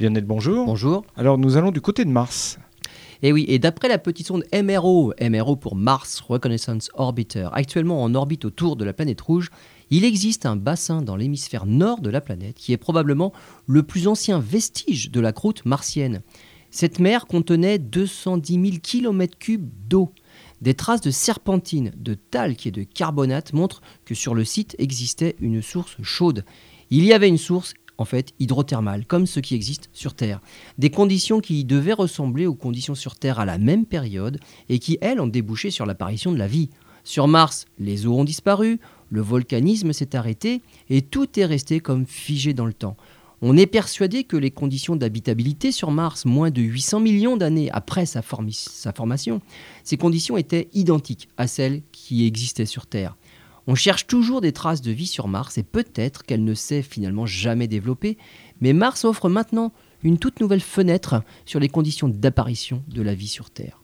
Lionel, bonjour. Bonjour. Alors nous allons du côté de Mars. Et oui, et d'après la petite sonde MRO, MRO pour Mars Reconnaissance Orbiter, actuellement en orbite autour de la planète rouge, il existe un bassin dans l'hémisphère nord de la planète qui est probablement le plus ancien vestige de la croûte martienne. Cette mer contenait 210 000 km3 d'eau. Des traces de serpentine, de talc et de carbonate montrent que sur le site existait une source chaude. Il y avait une source en fait hydrothermale, comme ce qui existe sur Terre. Des conditions qui devaient ressembler aux conditions sur Terre à la même période et qui, elles, ont débouché sur l'apparition de la vie. Sur Mars, les eaux ont disparu, le volcanisme s'est arrêté et tout est resté comme figé dans le temps. On est persuadé que les conditions d'habitabilité sur Mars, moins de 800 millions d'années après sa, sa, formation, ces conditions étaient identiques à celles qui existaient sur Terre. On cherche toujours des traces de vie sur Mars et peut-être qu'elle ne s'est finalement jamais développée, mais Mars offre maintenant une toute nouvelle fenêtre sur les conditions d'apparition de la vie sur Terre.